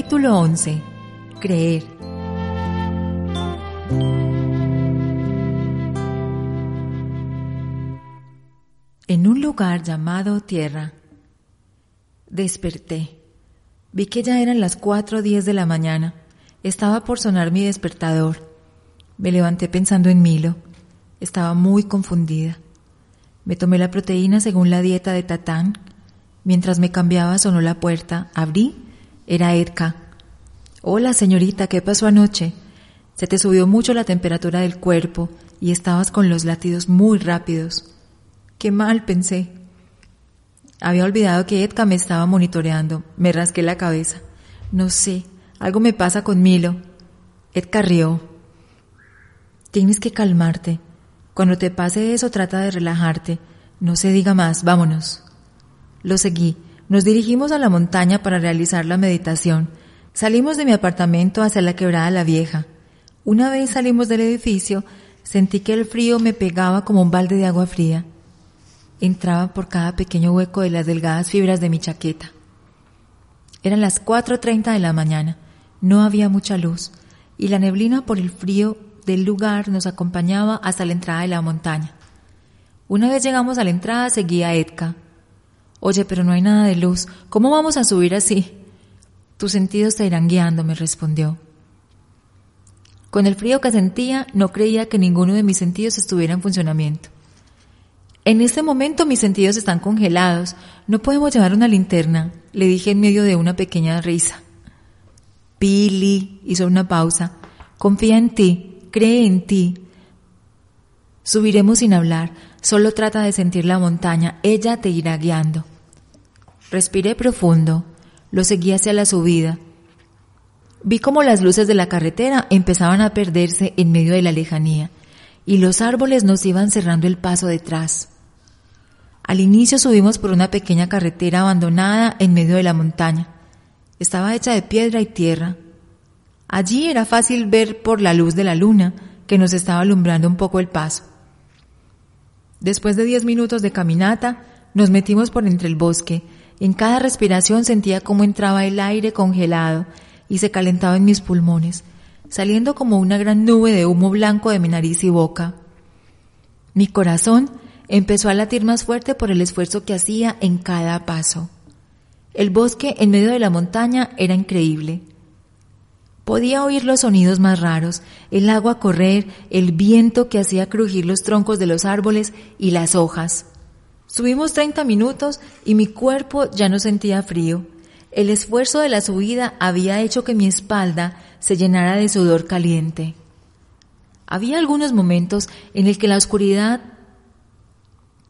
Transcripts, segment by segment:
Capítulo 11. Creer. En un lugar llamado Tierra, desperté. Vi que ya eran las 4.10 de la mañana. Estaba por sonar mi despertador. Me levanté pensando en Milo. Estaba muy confundida. Me tomé la proteína según la dieta de Tatán. Mientras me cambiaba sonó la puerta. Abrí. Era Edka. Hola, señorita, ¿qué pasó anoche? Se te subió mucho la temperatura del cuerpo y estabas con los latidos muy rápidos. Qué mal, pensé. Había olvidado que Edka me estaba monitoreando. Me rasqué la cabeza. No sé, algo me pasa con Milo. Edka rió. Tienes que calmarte. Cuando te pase eso, trata de relajarte. No se diga más, vámonos. Lo seguí. Nos dirigimos a la montaña para realizar la meditación. Salimos de mi apartamento hacia la quebrada La Vieja. Una vez salimos del edificio, sentí que el frío me pegaba como un balde de agua fría. Entraba por cada pequeño hueco de las delgadas fibras de mi chaqueta. Eran las 4.30 de la mañana. No había mucha luz y la neblina por el frío del lugar nos acompañaba hasta la entrada de la montaña. Una vez llegamos a la entrada seguía Edka. Oye, pero no hay nada de luz. ¿Cómo vamos a subir así? Tus sentidos te irán guiando, me respondió. Con el frío que sentía, no creía que ninguno de mis sentidos estuviera en funcionamiento. En este momento mis sentidos están congelados. No podemos llevar una linterna, le dije en medio de una pequeña risa. Pili hizo una pausa. Confía en ti, cree en ti. Subiremos sin hablar. Solo trata de sentir la montaña. Ella te irá guiando. Respiré profundo. Lo seguí hacia la subida. Vi como las luces de la carretera empezaban a perderse en medio de la lejanía y los árboles nos iban cerrando el paso detrás. Al inicio subimos por una pequeña carretera abandonada en medio de la montaña. Estaba hecha de piedra y tierra. Allí era fácil ver por la luz de la luna que nos estaba alumbrando un poco el paso. Después de diez minutos de caminata, nos metimos por entre el bosque. En cada respiración sentía cómo entraba el aire congelado y se calentaba en mis pulmones, saliendo como una gran nube de humo blanco de mi nariz y boca. Mi corazón empezó a latir más fuerte por el esfuerzo que hacía en cada paso. El bosque en medio de la montaña era increíble. Podía oír los sonidos más raros, el agua correr, el viento que hacía crujir los troncos de los árboles y las hojas. Subimos 30 minutos y mi cuerpo ya no sentía frío. El esfuerzo de la subida había hecho que mi espalda se llenara de sudor caliente. Había algunos momentos en el que la oscuridad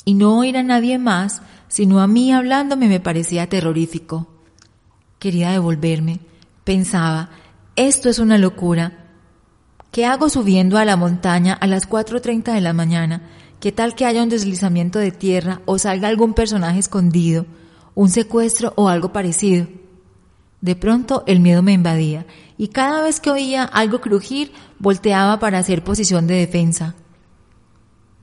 y no oír a nadie más, sino a mí hablándome me parecía terrorífico. Quería devolverme. Pensaba, esto es una locura. ¿Qué hago subiendo a la montaña a las 4.30 de la mañana? ¿Qué tal que haya un deslizamiento de tierra o salga algún personaje escondido, un secuestro o algo parecido? De pronto el miedo me invadía y cada vez que oía algo crujir volteaba para hacer posición de defensa.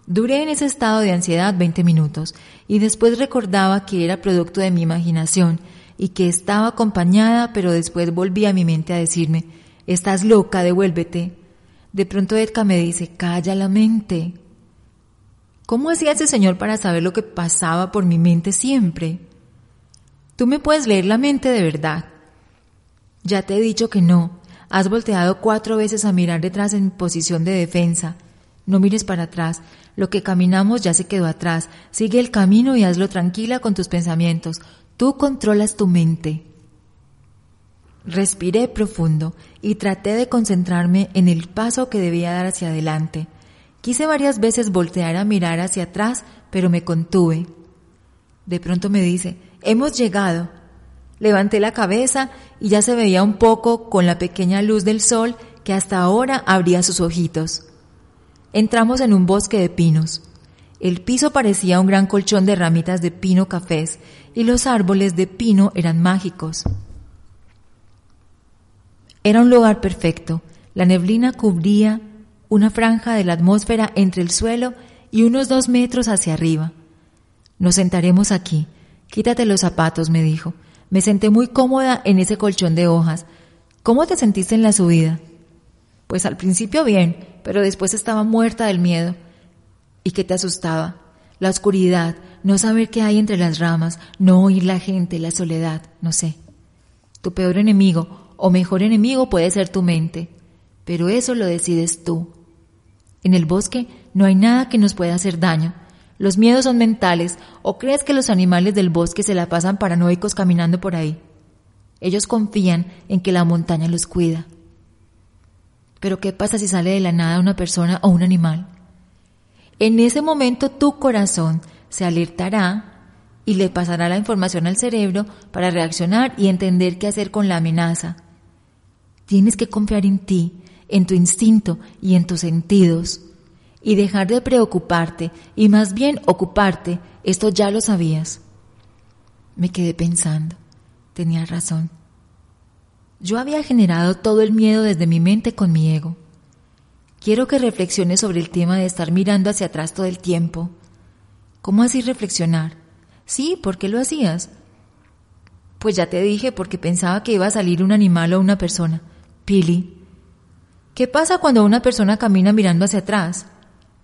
Duré en ese estado de ansiedad 20 minutos y después recordaba que era producto de mi imaginación y que estaba acompañada, pero después volví a mi mente a decirme, estás loca, devuélvete. De pronto Edka me dice, calla la mente. ¿Cómo hacía ese señor para saber lo que pasaba por mi mente siempre? Tú me puedes leer la mente de verdad. Ya te he dicho que no. Has volteado cuatro veces a mirar detrás en posición de defensa. No mires para atrás. Lo que caminamos ya se quedó atrás. Sigue el camino y hazlo tranquila con tus pensamientos. Tú controlas tu mente. Respiré profundo y traté de concentrarme en el paso que debía dar hacia adelante. Quise varias veces voltear a mirar hacia atrás, pero me contuve. De pronto me dice, hemos llegado. Levanté la cabeza y ya se veía un poco con la pequeña luz del sol que hasta ahora abría sus ojitos. Entramos en un bosque de pinos. El piso parecía un gran colchón de ramitas de pino cafés y los árboles de pino eran mágicos. Era un lugar perfecto. La neblina cubría una franja de la atmósfera entre el suelo y unos dos metros hacia arriba. Nos sentaremos aquí. Quítate los zapatos, me dijo. Me senté muy cómoda en ese colchón de hojas. ¿Cómo te sentiste en la subida? Pues al principio bien, pero después estaba muerta del miedo. ¿Y qué te asustaba? La oscuridad, no saber qué hay entre las ramas, no oír la gente, la soledad, no sé. Tu peor enemigo o mejor enemigo puede ser tu mente, pero eso lo decides tú. En el bosque no hay nada que nos pueda hacer daño. Los miedos son mentales o crees que los animales del bosque se la pasan paranoicos caminando por ahí. Ellos confían en que la montaña los cuida. Pero ¿qué pasa si sale de la nada una persona o un animal? En ese momento tu corazón se alertará y le pasará la información al cerebro para reaccionar y entender qué hacer con la amenaza. Tienes que confiar en ti, en tu instinto y en tus sentidos. Y dejar de preocuparte y más bien ocuparte. Esto ya lo sabías. Me quedé pensando. Tenía razón. Yo había generado todo el miedo desde mi mente con mi ego. Quiero que reflexiones sobre el tema de estar mirando hacia atrás todo el tiempo. ¿Cómo así reflexionar? Sí, ¿por qué lo hacías? Pues ya te dije porque pensaba que iba a salir un animal o una persona. Pili. ¿Qué pasa cuando una persona camina mirando hacia atrás?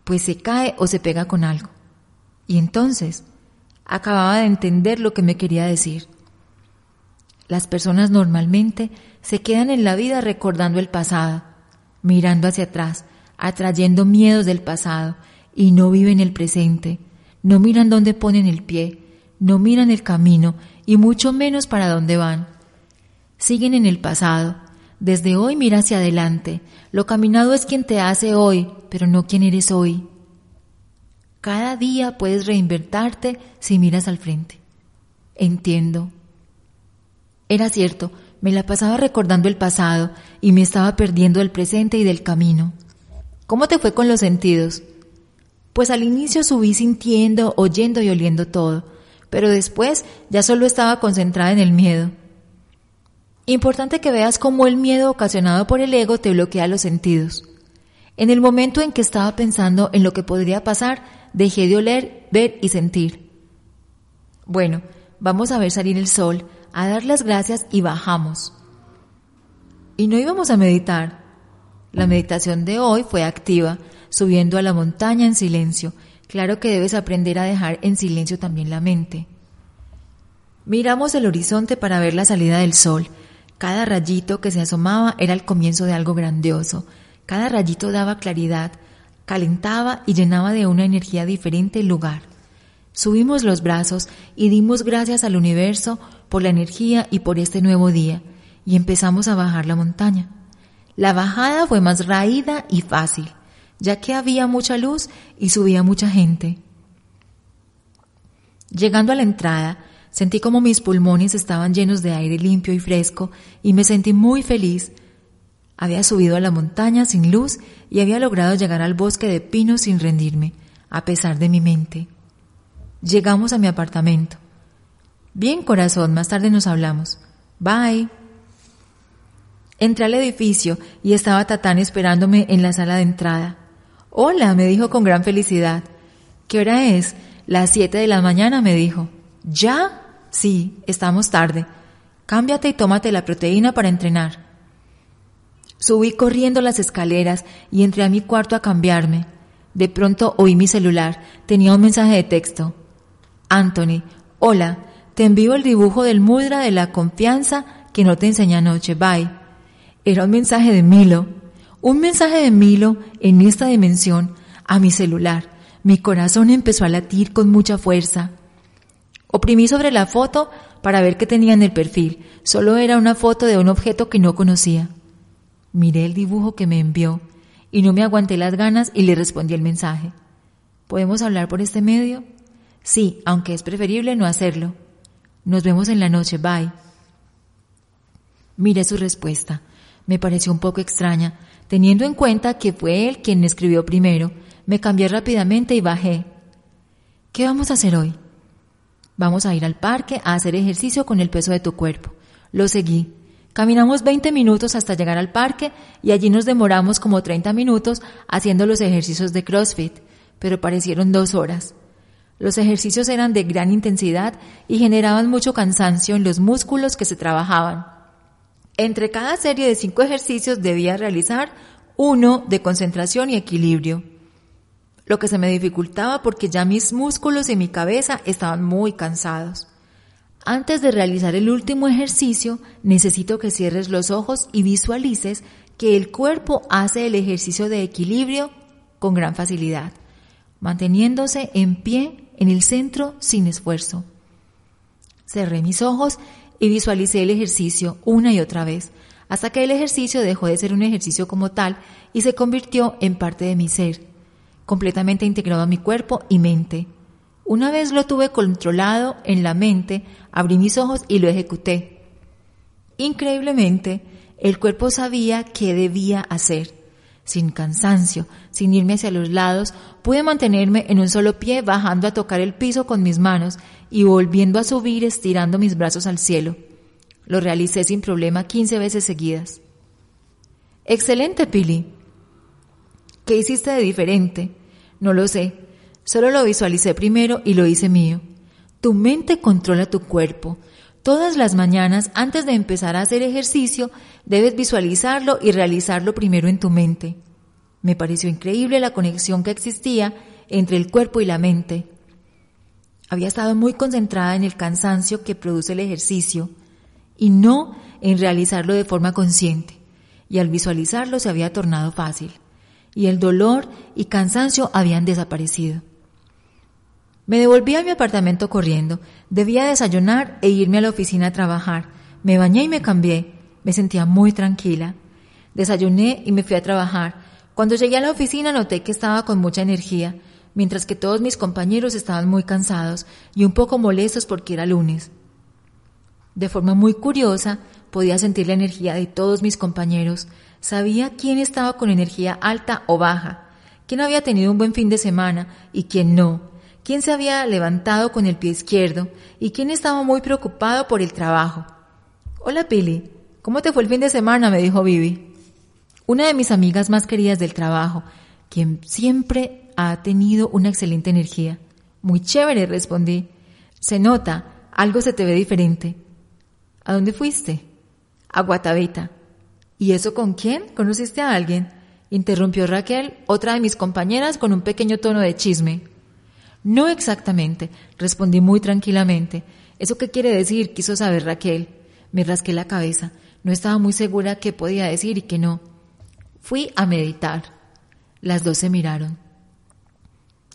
Pues se cae o se pega con algo. Y entonces, acababa de entender lo que me quería decir. Las personas normalmente se quedan en la vida recordando el pasado, mirando hacia atrás, atrayendo miedos del pasado y no viven el presente, no miran dónde ponen el pie, no miran el camino y mucho menos para dónde van. Siguen en el pasado. Desde hoy mira hacia adelante. Lo caminado es quien te hace hoy, pero no quien eres hoy. Cada día puedes reinvertarte si miras al frente. Entiendo, era cierto, me la pasaba recordando el pasado y me estaba perdiendo del presente y del camino. ¿Cómo te fue con los sentidos? Pues al inicio subí sintiendo, oyendo y oliendo todo, pero después ya solo estaba concentrada en el miedo. Importante que veas cómo el miedo ocasionado por el ego te bloquea los sentidos. En el momento en que estaba pensando en lo que podría pasar, dejé de oler, ver y sentir. Bueno, vamos a ver salir el sol, a dar las gracias y bajamos. Y no íbamos a meditar. La meditación de hoy fue activa, subiendo a la montaña en silencio. Claro que debes aprender a dejar en silencio también la mente. Miramos el horizonte para ver la salida del sol. Cada rayito que se asomaba era el comienzo de algo grandioso. Cada rayito daba claridad, calentaba y llenaba de una energía diferente el lugar. Subimos los brazos y dimos gracias al universo por la energía y por este nuevo día, y empezamos a bajar la montaña. La bajada fue más raída y fácil, ya que había mucha luz y subía mucha gente. Llegando a la entrada, sentí como mis pulmones estaban llenos de aire limpio y fresco y me sentí muy feliz. Había subido a la montaña sin luz y había logrado llegar al bosque de pinos sin rendirme, a pesar de mi mente. Llegamos a mi apartamento. Bien, corazón, más tarde nos hablamos. Bye. Entré al edificio y estaba Tatán esperándome en la sala de entrada. Hola, me dijo con gran felicidad. ¿Qué hora es? Las siete de la mañana, me dijo. ¿Ya? Sí, estamos tarde. Cámbiate y tómate la proteína para entrenar. Subí corriendo las escaleras y entré a mi cuarto a cambiarme. De pronto oí mi celular. Tenía un mensaje de texto. Anthony, hola, te envío el dibujo del mudra de la confianza que no te enseñé anoche, bye. Era un mensaje de Milo, un mensaje de Milo en esta dimensión a mi celular. Mi corazón empezó a latir con mucha fuerza. Oprimí sobre la foto para ver qué tenía en el perfil. Solo era una foto de un objeto que no conocía. Miré el dibujo que me envió y no me aguanté las ganas y le respondí el mensaje. ¿Podemos hablar por este medio? Sí, aunque es preferible no hacerlo. Nos vemos en la noche, bye. Miré su respuesta. Me pareció un poco extraña, teniendo en cuenta que fue él quien me escribió primero. Me cambié rápidamente y bajé. ¿Qué vamos a hacer hoy? Vamos a ir al parque a hacer ejercicio con el peso de tu cuerpo. Lo seguí. Caminamos 20 minutos hasta llegar al parque y allí nos demoramos como 30 minutos haciendo los ejercicios de CrossFit, pero parecieron dos horas. Los ejercicios eran de gran intensidad y generaban mucho cansancio en los músculos que se trabajaban. Entre cada serie de cinco ejercicios debía realizar uno de concentración y equilibrio, lo que se me dificultaba porque ya mis músculos y mi cabeza estaban muy cansados. Antes de realizar el último ejercicio, necesito que cierres los ojos y visualices que el cuerpo hace el ejercicio de equilibrio con gran facilidad, manteniéndose en pie en el centro sin esfuerzo. Cerré mis ojos y visualicé el ejercicio una y otra vez, hasta que el ejercicio dejó de ser un ejercicio como tal y se convirtió en parte de mi ser, completamente integrado a mi cuerpo y mente. Una vez lo tuve controlado en la mente, abrí mis ojos y lo ejecuté. Increíblemente, el cuerpo sabía qué debía hacer. Sin cansancio, sin irme hacia los lados, pude mantenerme en un solo pie bajando a tocar el piso con mis manos y volviendo a subir estirando mis brazos al cielo. Lo realicé sin problema 15 veces seguidas. Excelente, Pili. ¿Qué hiciste de diferente? No lo sé. Solo lo visualicé primero y lo hice mío. Tu mente controla tu cuerpo. Todas las mañanas, antes de empezar a hacer ejercicio, debes visualizarlo y realizarlo primero en tu mente. Me pareció increíble la conexión que existía entre el cuerpo y la mente. Había estado muy concentrada en el cansancio que produce el ejercicio y no en realizarlo de forma consciente, y al visualizarlo se había tornado fácil, y el dolor y cansancio habían desaparecido. Me devolví a mi apartamento corriendo. Debía desayunar e irme a la oficina a trabajar. Me bañé y me cambié. Me sentía muy tranquila. Desayuné y me fui a trabajar. Cuando llegué a la oficina noté que estaba con mucha energía, mientras que todos mis compañeros estaban muy cansados y un poco molestos porque era lunes. De forma muy curiosa, podía sentir la energía de todos mis compañeros. Sabía quién estaba con energía alta o baja, quién había tenido un buen fin de semana y quién no quién se había levantado con el pie izquierdo y quién estaba muy preocupado por el trabajo. Hola Pili, ¿cómo te fue el fin de semana? me dijo Vivi. Una de mis amigas más queridas del trabajo, quien siempre ha tenido una excelente energía. Muy chévere, respondí. Se nota, algo se te ve diferente. ¿A dónde fuiste? A Guatavita. ¿Y eso con quién? ¿Conociste a alguien? Interrumpió Raquel, otra de mis compañeras, con un pequeño tono de chisme. No exactamente, respondí muy tranquilamente. ¿Eso qué quiere decir? quiso saber Raquel. Me rasqué la cabeza. No estaba muy segura qué podía decir y qué no. Fui a meditar. Las dos se miraron.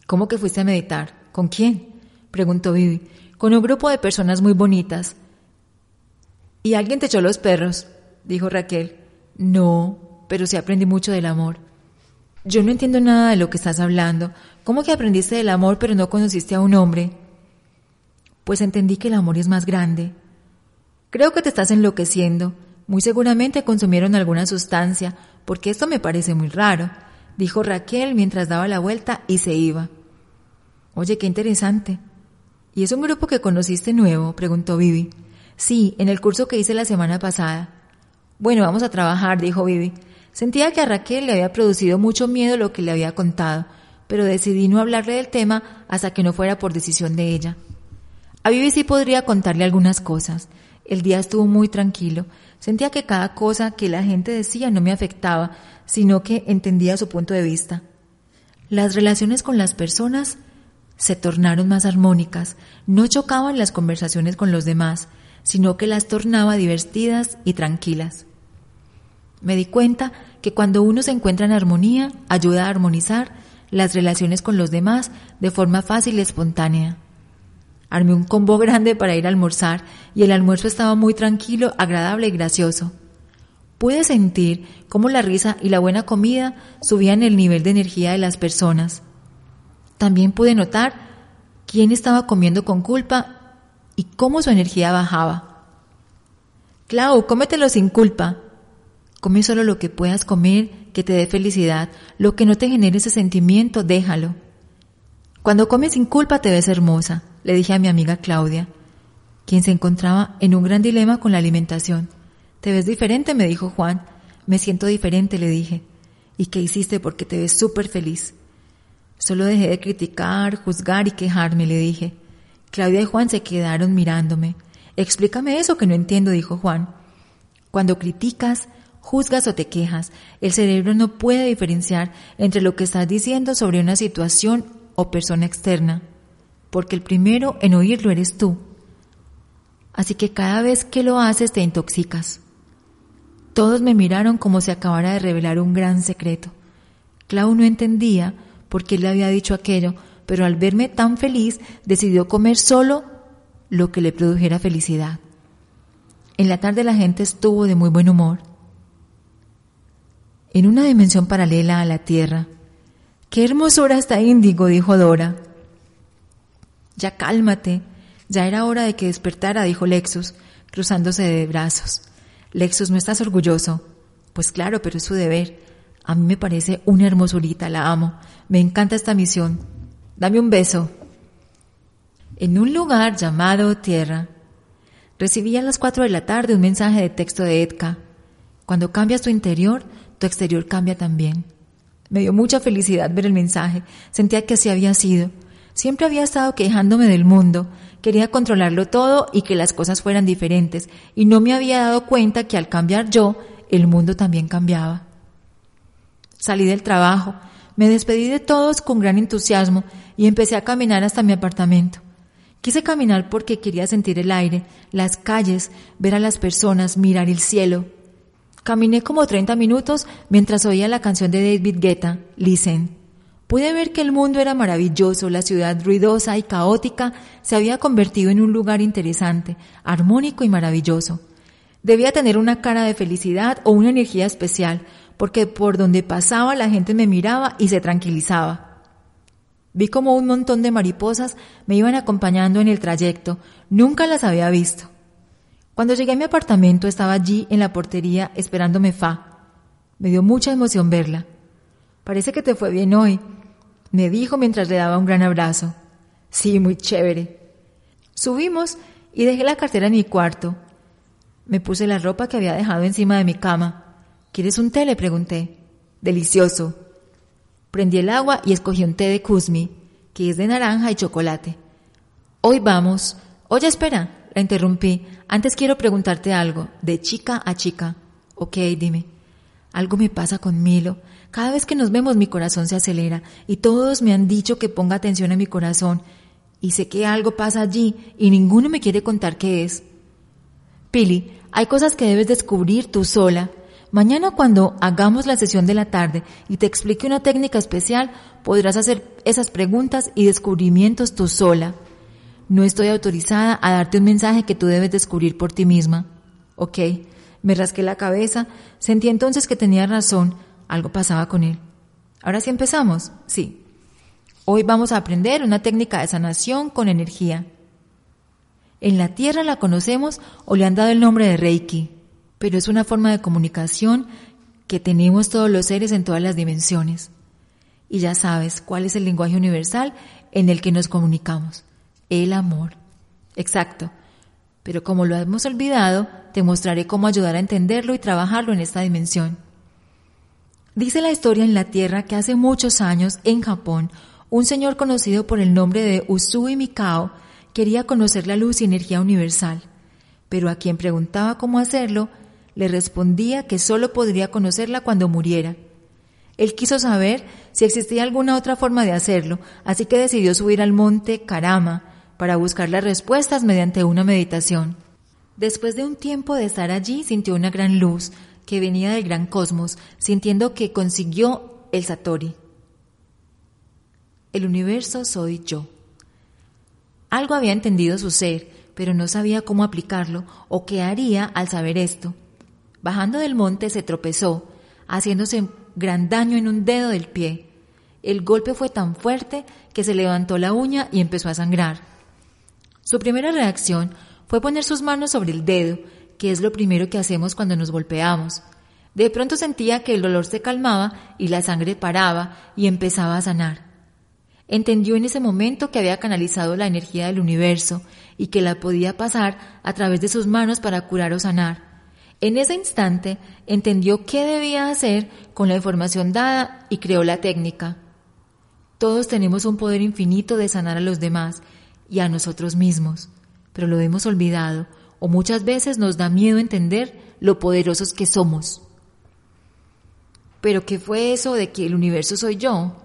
¿Cómo que fuiste a meditar? ¿Con quién? preguntó Vivi. Con un grupo de personas muy bonitas. ¿Y alguien te echó los perros? dijo Raquel. No, pero sí aprendí mucho del amor. Yo no entiendo nada de lo que estás hablando. ¿Cómo que aprendiste del amor pero no conociste a un hombre? Pues entendí que el amor es más grande. Creo que te estás enloqueciendo. Muy seguramente consumieron alguna sustancia, porque esto me parece muy raro, dijo Raquel mientras daba la vuelta y se iba. Oye, qué interesante. ¿Y es un grupo que conociste nuevo? preguntó Vivi. Sí, en el curso que hice la semana pasada. Bueno, vamos a trabajar, dijo Vivi. Sentía que a Raquel le había producido mucho miedo lo que le había contado, pero decidí no hablarle del tema hasta que no fuera por decisión de ella. A Vivi sí podría contarle algunas cosas. El día estuvo muy tranquilo. Sentía que cada cosa que la gente decía no me afectaba, sino que entendía su punto de vista. Las relaciones con las personas se tornaron más armónicas, no chocaban las conversaciones con los demás, sino que las tornaba divertidas y tranquilas. Me di cuenta que cuando uno se encuentra en armonía, ayuda a armonizar las relaciones con los demás de forma fácil y espontánea. Armé un combo grande para ir a almorzar y el almuerzo estaba muy tranquilo, agradable y gracioso. Pude sentir cómo la risa y la buena comida subían el nivel de energía de las personas. También pude notar quién estaba comiendo con culpa y cómo su energía bajaba. Clau, cómetelo sin culpa. Come solo lo que puedas comer, que te dé felicidad. Lo que no te genere ese sentimiento, déjalo. Cuando comes sin culpa te ves hermosa, le dije a mi amiga Claudia, quien se encontraba en un gran dilema con la alimentación. Te ves diferente, me dijo Juan. Me siento diferente, le dije. ¿Y qué hiciste? Porque te ves súper feliz. Solo dejé de criticar, juzgar y quejarme, le dije. Claudia y Juan se quedaron mirándome. Explícame eso que no entiendo, dijo Juan. Cuando criticas, juzgas o te quejas, el cerebro no puede diferenciar entre lo que estás diciendo sobre una situación o persona externa, porque el primero en oírlo eres tú. Así que cada vez que lo haces te intoxicas. Todos me miraron como si acabara de revelar un gran secreto. Clau no entendía por qué le había dicho aquello, pero al verme tan feliz decidió comer solo lo que le produjera felicidad. En la tarde la gente estuvo de muy buen humor. En una dimensión paralela a la Tierra. ¡Qué hermosura está Índigo! dijo Dora. Ya cálmate. Ya era hora de que despertara, dijo Lexus, cruzándose de brazos. Lexus, ¿no estás orgulloso? Pues claro, pero es su deber. A mí me parece una hermosurita, la amo. Me encanta esta misión. Dame un beso. En un lugar llamado Tierra, recibí a las cuatro de la tarde un mensaje de texto de Edka. Cuando cambias tu interior, tu exterior cambia también. Me dio mucha felicidad ver el mensaje. Sentía que así había sido. Siempre había estado quejándome del mundo, Quería controlarlo todo y que las cosas fueran diferentes, y no me había dado cuenta que al cambiar yo, el mundo también cambiaba. Salí del trabajo, me despedí de todos con gran entusiasmo y empecé a caminar hasta mi apartamento. Quise caminar porque quería sentir el aire, las calles, ver a las personas, mirar el cielo. Caminé como 30 minutos mientras oía la canción de David Guetta, Listen. Pude ver que el mundo era maravilloso, la ciudad ruidosa y caótica se había convertido en un lugar interesante, armónico y maravilloso. Debía tener una cara de felicidad o una energía especial, porque por donde pasaba la gente me miraba y se tranquilizaba. Vi como un montón de mariposas me iban acompañando en el trayecto, nunca las había visto. Cuando llegué a mi apartamento estaba allí en la portería esperándome Fa. Me dio mucha emoción verla. Parece que te fue bien hoy, me dijo mientras le daba un gran abrazo. Sí, muy chévere. Subimos y dejé la cartera en mi cuarto. Me puse la ropa que había dejado encima de mi cama. ¿Quieres un té? le pregunté. Delicioso. Prendí el agua y escogí un té de Kuzmi, que es de naranja y chocolate. Hoy vamos. Oye, espera, la interrumpí. Antes quiero preguntarte algo, de chica a chica. Ok, dime. Algo me pasa con Milo. Cada vez que nos vemos mi corazón se acelera y todos me han dicho que ponga atención a mi corazón y sé que algo pasa allí y ninguno me quiere contar qué es. Pili, hay cosas que debes descubrir tú sola. Mañana cuando hagamos la sesión de la tarde y te explique una técnica especial, podrás hacer esas preguntas y descubrimientos tú sola. No estoy autorizada a darte un mensaje que tú debes descubrir por ti misma. Ok, me rasqué la cabeza, sentí entonces que tenía razón, algo pasaba con él. Ahora sí empezamos. Sí. Hoy vamos a aprender una técnica de sanación con energía. En la Tierra la conocemos o le han dado el nombre de Reiki, pero es una forma de comunicación que tenemos todos los seres en todas las dimensiones. Y ya sabes cuál es el lenguaje universal en el que nos comunicamos. El amor. Exacto. Pero como lo hemos olvidado, te mostraré cómo ayudar a entenderlo y trabajarlo en esta dimensión. Dice la historia en la Tierra que hace muchos años, en Japón, un señor conocido por el nombre de Usui Mikao quería conocer la luz y energía universal, pero a quien preguntaba cómo hacerlo, le respondía que solo podría conocerla cuando muriera. Él quiso saber si existía alguna otra forma de hacerlo, así que decidió subir al monte Karama para buscar las respuestas mediante una meditación. Después de un tiempo de estar allí, sintió una gran luz, que venía del gran cosmos, sintiendo que consiguió el Satori. El universo soy yo. Algo había entendido su ser, pero no sabía cómo aplicarlo o qué haría al saber esto. Bajando del monte se tropezó, haciéndose gran daño en un dedo del pie. El golpe fue tan fuerte que se levantó la uña y empezó a sangrar. Su primera reacción fue poner sus manos sobre el dedo, que es lo primero que hacemos cuando nos golpeamos. De pronto sentía que el dolor se calmaba y la sangre paraba y empezaba a sanar. Entendió en ese momento que había canalizado la energía del universo y que la podía pasar a través de sus manos para curar o sanar. En ese instante entendió qué debía hacer con la información dada y creó la técnica. Todos tenemos un poder infinito de sanar a los demás y a nosotros mismos, pero lo hemos olvidado o muchas veces nos da miedo entender lo poderosos que somos. Pero ¿qué fue eso de que el universo soy yo?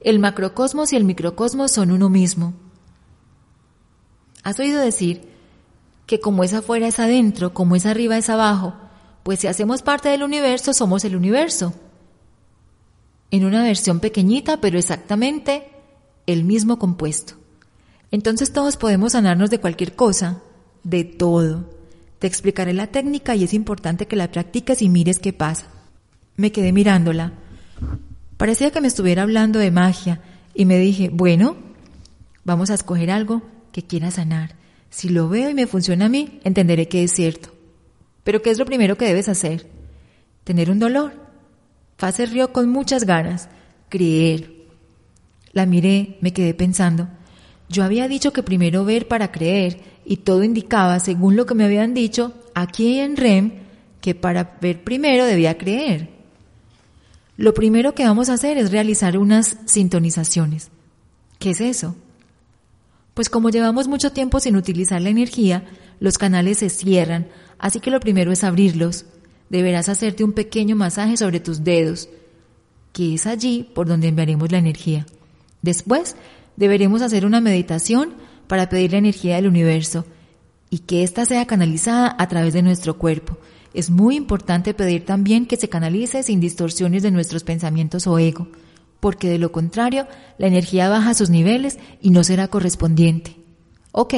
El macrocosmos y el microcosmos son uno mismo. ¿Has oído decir que como es afuera es adentro, como es arriba es abajo, pues si hacemos parte del universo somos el universo. En una versión pequeñita, pero exactamente el mismo compuesto. Entonces todos podemos sanarnos de cualquier cosa, de todo. Te explicaré la técnica y es importante que la practiques y mires qué pasa. Me quedé mirándola. Parecía que me estuviera hablando de magia y me dije, bueno, vamos a escoger algo que quiera sanar. Si lo veo y me funciona a mí, entenderé que es cierto. Pero ¿qué es lo primero que debes hacer? Tener un dolor. Fase rió con muchas ganas. Creer. La miré, me quedé pensando. Yo había dicho que primero ver para creer y todo indicaba, según lo que me habían dicho, aquí en REM, que para ver primero debía creer. Lo primero que vamos a hacer es realizar unas sintonizaciones. ¿Qué es eso? Pues como llevamos mucho tiempo sin utilizar la energía, los canales se cierran, así que lo primero es abrirlos. Deberás hacerte un pequeño masaje sobre tus dedos, que es allí por donde enviaremos la energía. Después, deberemos hacer una meditación para pedir la energía del universo y que ésta sea canalizada a través de nuestro cuerpo. Es muy importante pedir también que se canalice sin distorsiones de nuestros pensamientos o ego porque de lo contrario la energía baja a sus niveles y no será correspondiente. Ok.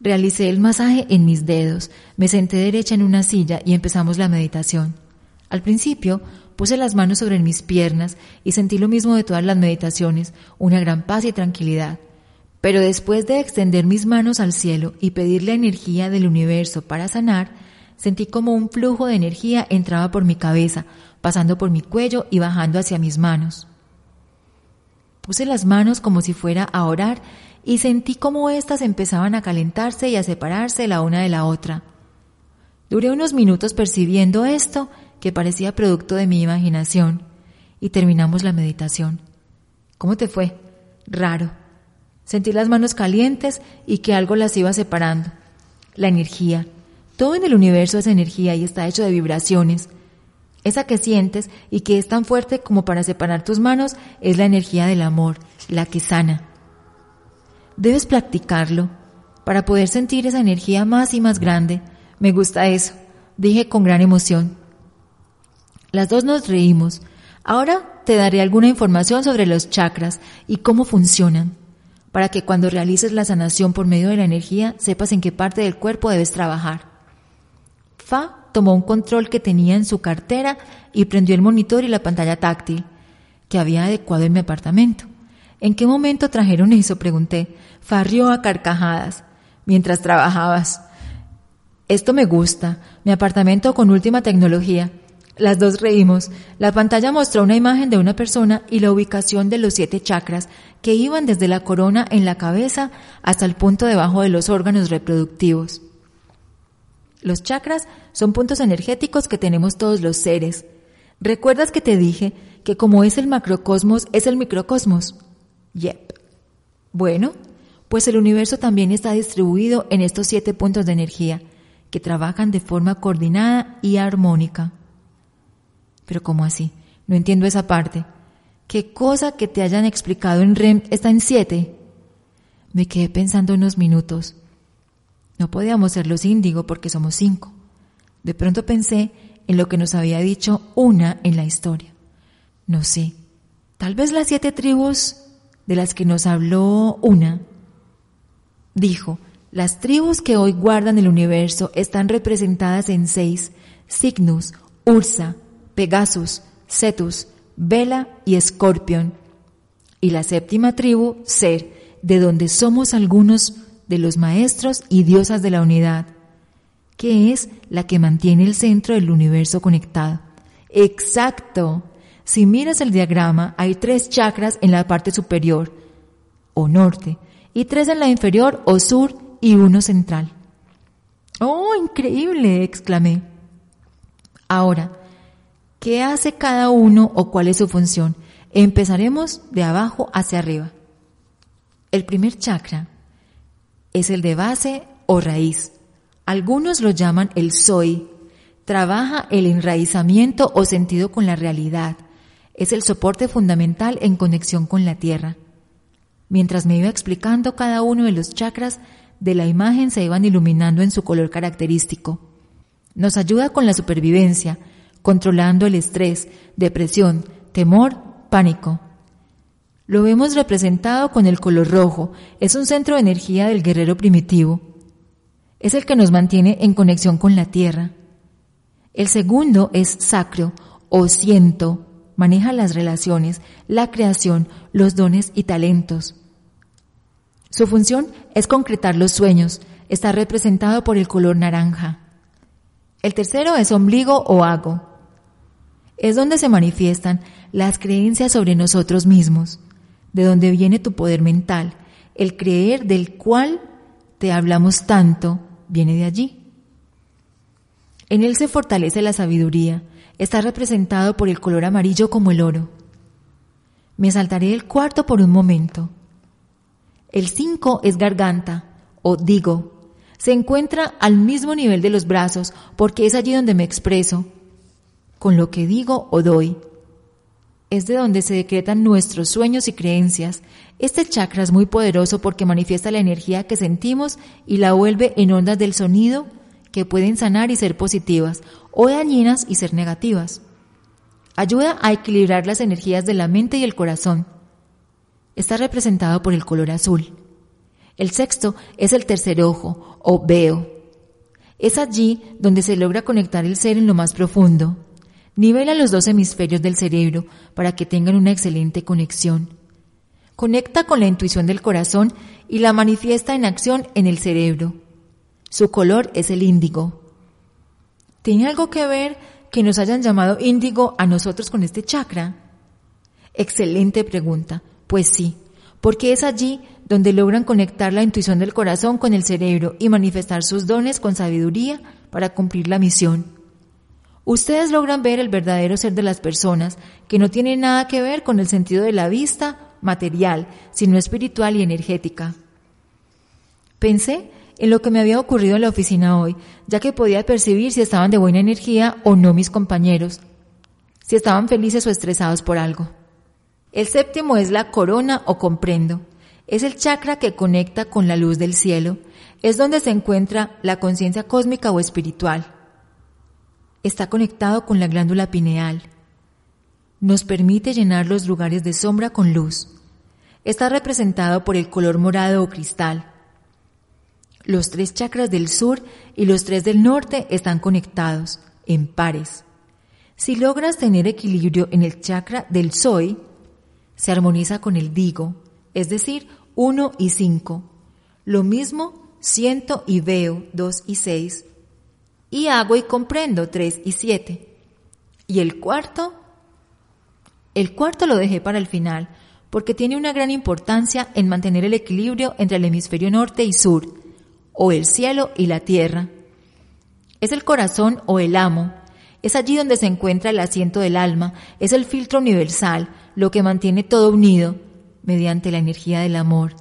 Realicé el masaje en mis dedos, me senté derecha en una silla y empezamos la meditación. Al principio puse las manos sobre mis piernas y sentí lo mismo de todas las meditaciones, una gran paz y tranquilidad. Pero después de extender mis manos al cielo y pedir la energía del universo para sanar, sentí como un flujo de energía entraba por mi cabeza, pasando por mi cuello y bajando hacia mis manos. Puse las manos como si fuera a orar y sentí como éstas empezaban a calentarse y a separarse la una de la otra. Duré unos minutos percibiendo esto que parecía producto de mi imaginación y terminamos la meditación. ¿Cómo te fue? Raro. Sentí las manos calientes y que algo las iba separando. La energía. Todo en el universo es energía y está hecho de vibraciones. Esa que sientes y que es tan fuerte como para separar tus manos es la energía del amor, la que sana. Debes practicarlo para poder sentir esa energía más y más grande. Me gusta eso, dije con gran emoción. Las dos nos reímos. Ahora te daré alguna información sobre los chakras y cómo funcionan, para que cuando realices la sanación por medio de la energía sepas en qué parte del cuerpo debes trabajar. Fa tomó un control que tenía en su cartera y prendió el monitor y la pantalla táctil que había adecuado en mi apartamento. ¿En qué momento trajeron eso? pregunté. Farrió a carcajadas mientras trabajabas. Esto me gusta, mi apartamento con última tecnología. Las dos reímos. La pantalla mostró una imagen de una persona y la ubicación de los siete chakras que iban desde la corona en la cabeza hasta el punto debajo de los órganos reproductivos. Los chakras son puntos energéticos que tenemos todos los seres. ¿Recuerdas que te dije que como es el macrocosmos, es el microcosmos? Yep. Bueno, pues el universo también está distribuido en estos siete puntos de energía, que trabajan de forma coordinada y armónica. Pero ¿cómo así? No entiendo esa parte. ¿Qué cosa que te hayan explicado en REM está en siete? Me quedé pensando unos minutos. No podíamos ser los índigo porque somos cinco. De pronto pensé en lo que nos había dicho una en la historia. No sé, tal vez las siete tribus de las que nos habló una Dijo, las tribus que hoy guardan el universo están representadas en seis, Cygnus, Ursa, Pegasus, Cetus, Vela y Scorpion. Y la séptima tribu, Ser, de donde somos algunos de los maestros y diosas de la unidad, que es la que mantiene el centro del universo conectado. Exacto. Si miras el diagrama, hay tres chakras en la parte superior, o norte, y tres en la inferior, o sur, y uno central. ¡Oh, increíble! exclamé. Ahora, ¿qué hace cada uno o cuál es su función? Empezaremos de abajo hacia arriba. El primer chakra es el de base o raíz. Algunos lo llaman el soy. Trabaja el enraizamiento o sentido con la realidad. Es el soporte fundamental en conexión con la tierra. Mientras me iba explicando cada uno de los chakras, de la imagen se iban iluminando en su color característico. Nos ayuda con la supervivencia, controlando el estrés, depresión, temor, pánico. Lo vemos representado con el color rojo, es un centro de energía del guerrero primitivo. Es el que nos mantiene en conexión con la tierra. El segundo es sacro o siento, maneja las relaciones, la creación, los dones y talentos. Su función es concretar los sueños. Está representado por el color naranja. El tercero es ombligo o hago. Es donde se manifiestan las creencias sobre nosotros mismos, de donde viene tu poder mental. El creer del cual te hablamos tanto viene de allí. En él se fortalece la sabiduría. Está representado por el color amarillo como el oro. Me saltaré el cuarto por un momento. El 5 es garganta o digo. Se encuentra al mismo nivel de los brazos porque es allí donde me expreso, con lo que digo o doy. Es de donde se decretan nuestros sueños y creencias. Este chakra es muy poderoso porque manifiesta la energía que sentimos y la vuelve en ondas del sonido que pueden sanar y ser positivas o dañinas y ser negativas. Ayuda a equilibrar las energías de la mente y el corazón está representado por el color azul. El sexto es el tercer ojo o veo. Es allí donde se logra conectar el ser en lo más profundo. Nivela los dos hemisferios del cerebro para que tengan una excelente conexión. Conecta con la intuición del corazón y la manifiesta en acción en el cerebro. Su color es el índigo. ¿Tiene algo que ver que nos hayan llamado índigo a nosotros con este chakra? Excelente pregunta. Pues sí, porque es allí donde logran conectar la intuición del corazón con el cerebro y manifestar sus dones con sabiduría para cumplir la misión. Ustedes logran ver el verdadero ser de las personas, que no tiene nada que ver con el sentido de la vista material, sino espiritual y energética. Pensé en lo que me había ocurrido en la oficina hoy, ya que podía percibir si estaban de buena energía o no mis compañeros, si estaban felices o estresados por algo. El séptimo es la corona o comprendo. Es el chakra que conecta con la luz del cielo. Es donde se encuentra la conciencia cósmica o espiritual. Está conectado con la glándula pineal. Nos permite llenar los lugares de sombra con luz. Está representado por el color morado o cristal. Los tres chakras del sur y los tres del norte están conectados, en pares. Si logras tener equilibrio en el chakra del soy, se armoniza con el digo, es decir, 1 y 5. Lo mismo siento y veo 2 y 6. Y hago y comprendo 3 y 7. Y el cuarto, el cuarto lo dejé para el final, porque tiene una gran importancia en mantener el equilibrio entre el hemisferio norte y sur, o el cielo y la tierra. Es el corazón o el amo, es allí donde se encuentra el asiento del alma, es el filtro universal, lo que mantiene todo unido mediante la energía del amor.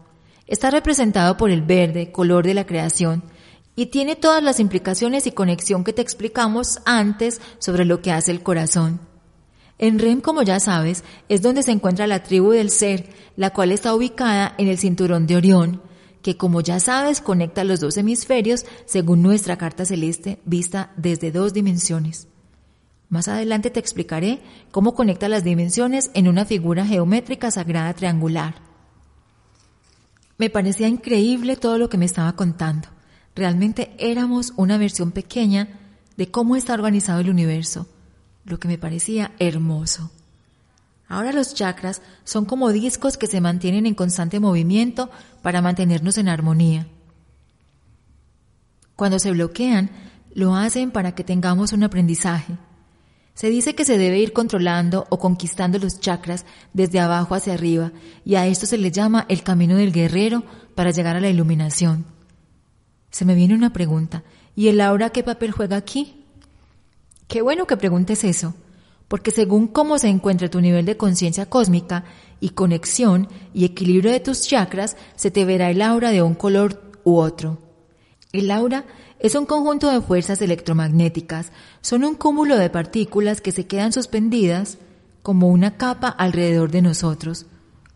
Está representado por el verde, color de la creación, y tiene todas las implicaciones y conexión que te explicamos antes sobre lo que hace el corazón. En REM, como ya sabes, es donde se encuentra la tribu del ser, la cual está ubicada en el cinturón de Orión, que como ya sabes conecta los dos hemisferios según nuestra carta celeste vista desde dos dimensiones. Más adelante te explicaré cómo conecta las dimensiones en una figura geométrica sagrada triangular. Me parecía increíble todo lo que me estaba contando. Realmente éramos una versión pequeña de cómo está organizado el universo, lo que me parecía hermoso. Ahora los chakras son como discos que se mantienen en constante movimiento para mantenernos en armonía. Cuando se bloquean, lo hacen para que tengamos un aprendizaje. Se dice que se debe ir controlando o conquistando los chakras desde abajo hacia arriba y a esto se le llama el camino del guerrero para llegar a la iluminación. Se me viene una pregunta, ¿y el aura qué papel juega aquí? Qué bueno que preguntes eso, porque según cómo se encuentra tu nivel de conciencia cósmica y conexión y equilibrio de tus chakras, se te verá el aura de un color u otro. El aura es un conjunto de fuerzas electromagnéticas, son un cúmulo de partículas que se quedan suspendidas como una capa alrededor de nosotros.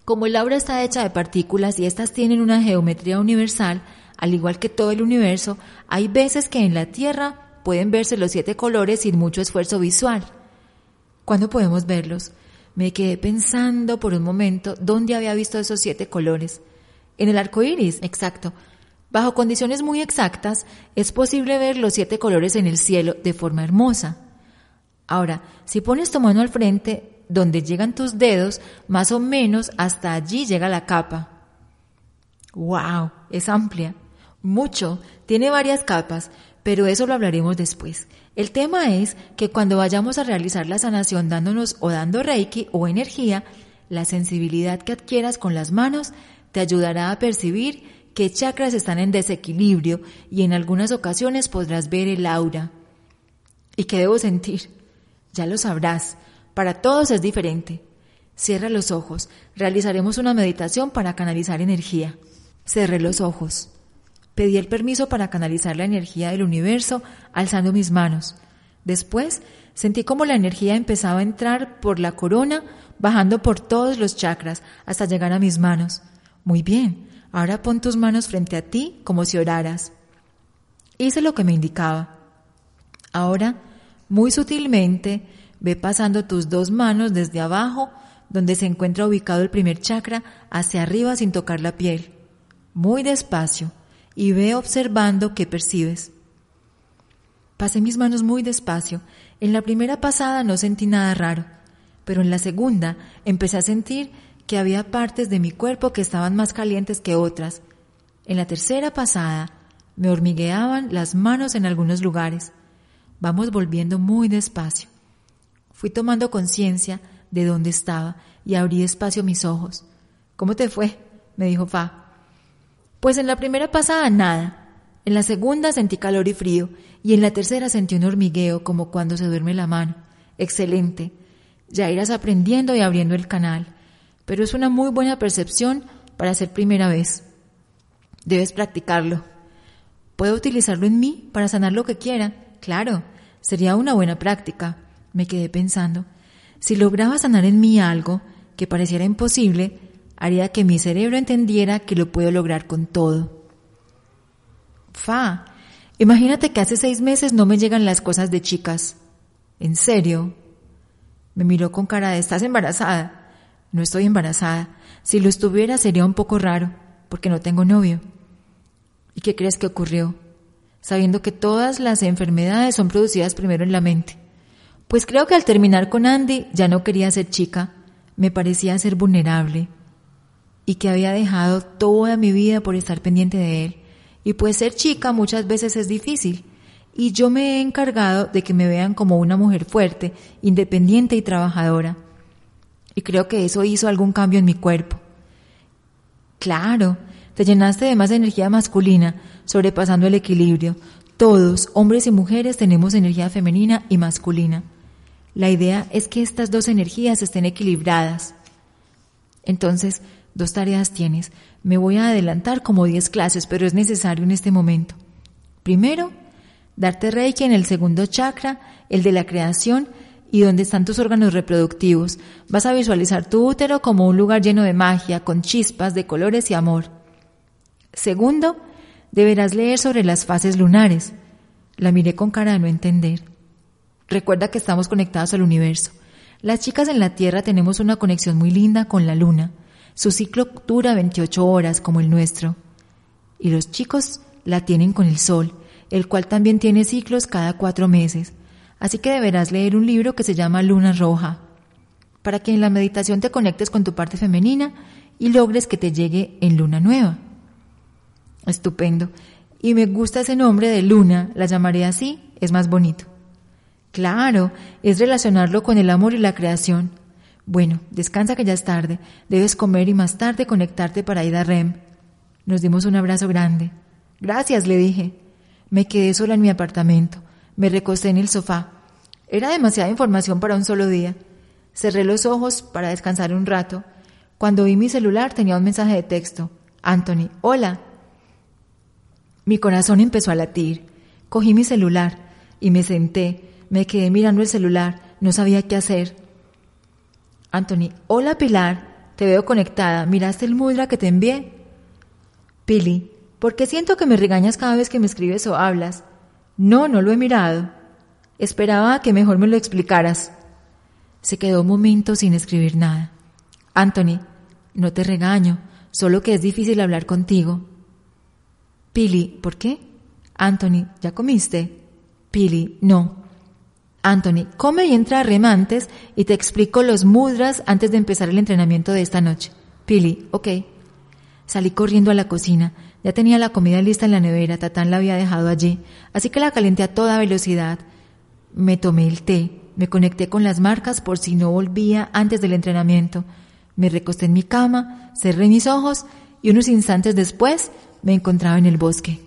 Como el aura está hecha de partículas y éstas tienen una geometría universal, al igual que todo el universo, hay veces que en la Tierra pueden verse los siete colores sin mucho esfuerzo visual. ¿Cuándo podemos verlos? Me quedé pensando por un momento dónde había visto esos siete colores. En el arco iris, exacto. Bajo condiciones muy exactas, es posible ver los siete colores en el cielo de forma hermosa. Ahora, si pones tu mano al frente, donde llegan tus dedos, más o menos hasta allí llega la capa. ¡Wow! Es amplia. Mucho. Tiene varias capas, pero eso lo hablaremos después. El tema es que cuando vayamos a realizar la sanación dándonos o dando reiki o energía, la sensibilidad que adquieras con las manos te ayudará a percibir qué chakras están en desequilibrio y en algunas ocasiones podrás ver el aura. ¿Y qué debo sentir? Ya lo sabrás. Para todos es diferente. Cierra los ojos. Realizaremos una meditación para canalizar energía. Cerré los ojos. Pedí el permiso para canalizar la energía del universo alzando mis manos. Después sentí como la energía empezaba a entrar por la corona, bajando por todos los chakras hasta llegar a mis manos. Muy bien, Ahora pon tus manos frente a ti como si oraras. Hice lo que me indicaba. Ahora, muy sutilmente, ve pasando tus dos manos desde abajo, donde se encuentra ubicado el primer chakra, hacia arriba sin tocar la piel. Muy despacio, y ve observando qué percibes. Pasé mis manos muy despacio. En la primera pasada no sentí nada raro, pero en la segunda empecé a sentir que había partes de mi cuerpo que estaban más calientes que otras. En la tercera pasada me hormigueaban las manos en algunos lugares. Vamos volviendo muy despacio. Fui tomando conciencia de dónde estaba y abrí despacio mis ojos. ¿Cómo te fue? me dijo Fa. Pues en la primera pasada nada. En la segunda sentí calor y frío y en la tercera sentí un hormigueo como cuando se duerme la mano. Excelente. Ya irás aprendiendo y abriendo el canal pero es una muy buena percepción para ser primera vez. Debes practicarlo. ¿Puedo utilizarlo en mí para sanar lo que quiera? Claro, sería una buena práctica. Me quedé pensando. Si lograba sanar en mí algo que pareciera imposible, haría que mi cerebro entendiera que lo puedo lograr con todo. Fa, imagínate que hace seis meses no me llegan las cosas de chicas. ¿En serio? Me miró con cara de ¿estás embarazada? No estoy embarazada. Si lo estuviera sería un poco raro, porque no tengo novio. ¿Y qué crees que ocurrió? Sabiendo que todas las enfermedades son producidas primero en la mente. Pues creo que al terminar con Andy ya no quería ser chica, me parecía ser vulnerable y que había dejado toda mi vida por estar pendiente de él. Y pues ser chica muchas veces es difícil. Y yo me he encargado de que me vean como una mujer fuerte, independiente y trabajadora y creo que eso hizo algún cambio en mi cuerpo. Claro, te llenaste de más energía masculina, sobrepasando el equilibrio. Todos, hombres y mujeres, tenemos energía femenina y masculina. La idea es que estas dos energías estén equilibradas. Entonces, dos tareas tienes. Me voy a adelantar como 10 clases, pero es necesario en este momento. Primero, darte reiki en el segundo chakra, el de la creación, y donde están tus órganos reproductivos. Vas a visualizar tu útero como un lugar lleno de magia, con chispas de colores y amor. Segundo, deberás leer sobre las fases lunares. La miré con cara de no entender. Recuerda que estamos conectados al universo. Las chicas en la Tierra tenemos una conexión muy linda con la Luna. Su ciclo dura 28 horas como el nuestro. Y los chicos la tienen con el sol, el cual también tiene ciclos cada cuatro meses. Así que deberás leer un libro que se llama Luna Roja, para que en la meditación te conectes con tu parte femenina y logres que te llegue en luna nueva. Estupendo. Y me gusta ese nombre de luna, la llamaré así, es más bonito. Claro, es relacionarlo con el amor y la creación. Bueno, descansa que ya es tarde, debes comer y más tarde conectarte para ir a REM. Nos dimos un abrazo grande. Gracias, le dije. Me quedé sola en mi apartamento. Me recosté en el sofá. Era demasiada información para un solo día. Cerré los ojos para descansar un rato. Cuando vi mi celular tenía un mensaje de texto. Anthony, hola. Mi corazón empezó a latir. Cogí mi celular y me senté. Me quedé mirando el celular. No sabía qué hacer. Anthony, hola Pilar. Te veo conectada. ¿Miraste el mudra que te envié? Pili, ¿por qué siento que me regañas cada vez que me escribes o hablas? No, no lo he mirado. Esperaba que mejor me lo explicaras. Se quedó un momento sin escribir nada. Anthony, no te regaño, solo que es difícil hablar contigo. Pili, ¿por qué? Anthony, ¿ya comiste? Pili, no. Anthony, come y entra a remantes y te explico los mudras antes de empezar el entrenamiento de esta noche. Pili, ok. Salí corriendo a la cocina. Ya tenía la comida lista en la nevera, Tatán la había dejado allí, así que la calenté a toda velocidad. Me tomé el té, me conecté con las marcas por si no volvía antes del entrenamiento. Me recosté en mi cama, cerré mis ojos y unos instantes después me encontraba en el bosque.